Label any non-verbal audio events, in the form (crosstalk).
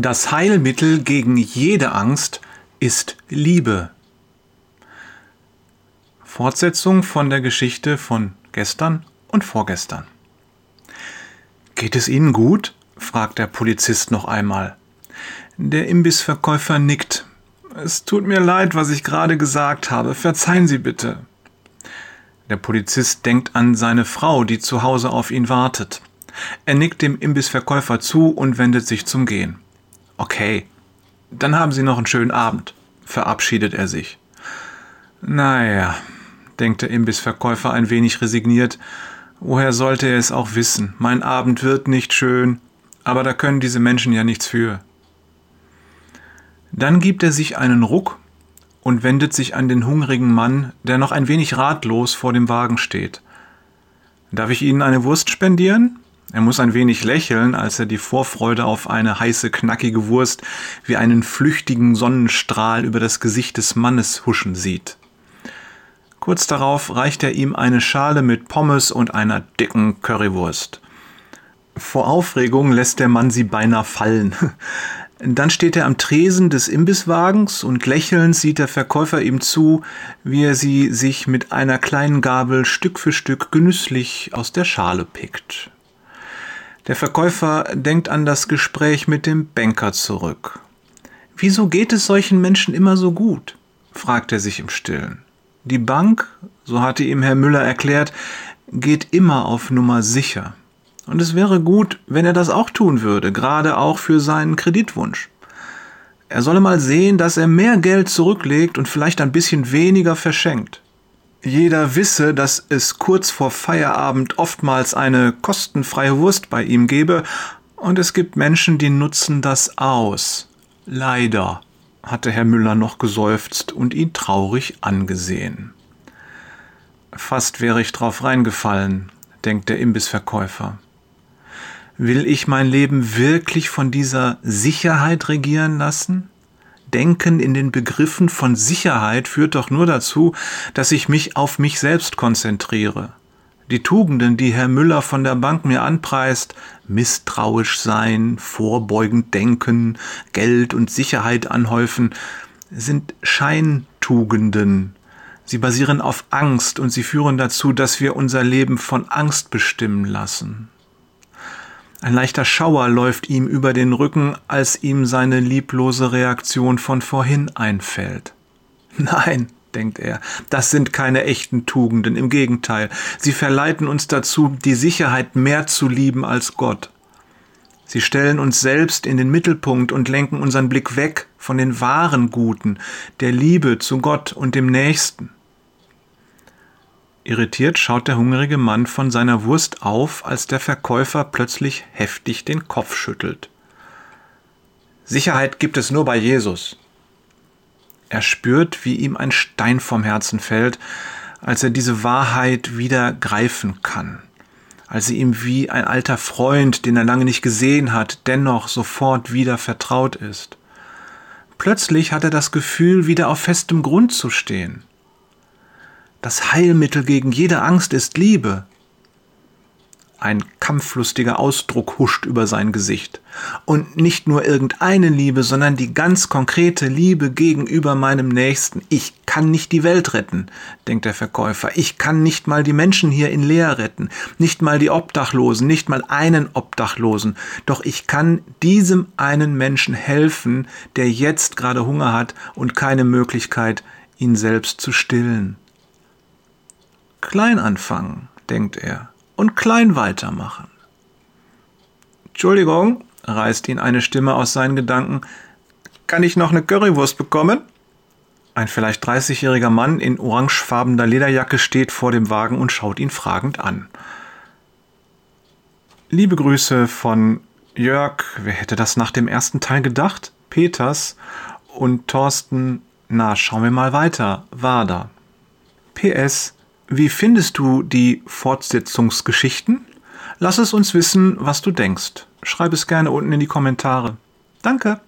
Das Heilmittel gegen jede Angst ist Liebe. Fortsetzung von der Geschichte von gestern und vorgestern. Geht es Ihnen gut? fragt der Polizist noch einmal. Der Imbissverkäufer nickt. Es tut mir leid, was ich gerade gesagt habe. Verzeihen Sie bitte. Der Polizist denkt an seine Frau, die zu Hause auf ihn wartet. Er nickt dem Imbissverkäufer zu und wendet sich zum Gehen. Okay, dann haben Sie noch einen schönen Abend, verabschiedet er sich. Naja, denkt der Imbissverkäufer ein wenig resigniert, woher sollte er es auch wissen? Mein Abend wird nicht schön, aber da können diese Menschen ja nichts für. Dann gibt er sich einen Ruck und wendet sich an den hungrigen Mann, der noch ein wenig ratlos vor dem Wagen steht. Darf ich Ihnen eine Wurst spendieren? Er muss ein wenig lächeln, als er die Vorfreude auf eine heiße, knackige Wurst wie einen flüchtigen Sonnenstrahl über das Gesicht des Mannes huschen sieht. Kurz darauf reicht er ihm eine Schale mit Pommes und einer dicken Currywurst. Vor Aufregung lässt der Mann sie beinahe fallen. (laughs) Dann steht er am Tresen des Imbisswagens und lächelnd sieht der Verkäufer ihm zu, wie er sie sich mit einer kleinen Gabel Stück für Stück genüsslich aus der Schale pickt. Der Verkäufer denkt an das Gespräch mit dem Banker zurück. Wieso geht es solchen Menschen immer so gut? fragt er sich im stillen. Die Bank, so hatte ihm Herr Müller erklärt, geht immer auf Nummer sicher. Und es wäre gut, wenn er das auch tun würde, gerade auch für seinen Kreditwunsch. Er solle mal sehen, dass er mehr Geld zurücklegt und vielleicht ein bisschen weniger verschenkt. Jeder wisse, dass es kurz vor Feierabend oftmals eine kostenfreie Wurst bei ihm gebe, und es gibt Menschen, die nutzen das aus. Leider, hatte Herr Müller noch geseufzt und ihn traurig angesehen. Fast wäre ich drauf reingefallen, denkt der Imbissverkäufer. Will ich mein Leben wirklich von dieser Sicherheit regieren lassen? Denken in den Begriffen von Sicherheit führt doch nur dazu, dass ich mich auf mich selbst konzentriere. Die Tugenden, die Herr Müller von der Bank mir anpreist, misstrauisch sein, vorbeugend denken, Geld und Sicherheit anhäufen, sind Scheintugenden. Sie basieren auf Angst und sie führen dazu, dass wir unser Leben von Angst bestimmen lassen. Ein leichter Schauer läuft ihm über den Rücken, als ihm seine lieblose Reaktion von vorhin einfällt. Nein, denkt er, das sind keine echten Tugenden, im Gegenteil, sie verleiten uns dazu, die Sicherheit mehr zu lieben als Gott. Sie stellen uns selbst in den Mittelpunkt und lenken unseren Blick weg von den wahren Guten, der Liebe zu Gott und dem Nächsten. Irritiert schaut der hungrige Mann von seiner Wurst auf, als der Verkäufer plötzlich heftig den Kopf schüttelt. Sicherheit gibt es nur bei Jesus. Er spürt, wie ihm ein Stein vom Herzen fällt, als er diese Wahrheit wieder greifen kann, als sie ihm wie ein alter Freund, den er lange nicht gesehen hat, dennoch sofort wieder vertraut ist. Plötzlich hat er das Gefühl, wieder auf festem Grund zu stehen. Das Heilmittel gegen jede Angst ist Liebe. Ein kampflustiger Ausdruck huscht über sein Gesicht. Und nicht nur irgendeine Liebe, sondern die ganz konkrete Liebe gegenüber meinem Nächsten. Ich kann nicht die Welt retten, denkt der Verkäufer. Ich kann nicht mal die Menschen hier in Leer retten, nicht mal die Obdachlosen, nicht mal einen Obdachlosen. Doch ich kann diesem einen Menschen helfen, der jetzt gerade Hunger hat und keine Möglichkeit, ihn selbst zu stillen. Klein anfangen, denkt er, und klein weitermachen. Entschuldigung, reißt ihn eine Stimme aus seinen Gedanken. Kann ich noch eine Currywurst bekommen? Ein vielleicht 30-jähriger Mann in orangefarbener Lederjacke steht vor dem Wagen und schaut ihn fragend an. Liebe Grüße von Jörg, wer hätte das nach dem ersten Teil gedacht? Peters und Thorsten, na, schauen wir mal weiter, Wader. PS, wie findest du die Fortsetzungsgeschichten? Lass es uns wissen, was du denkst. Schreib es gerne unten in die Kommentare. Danke.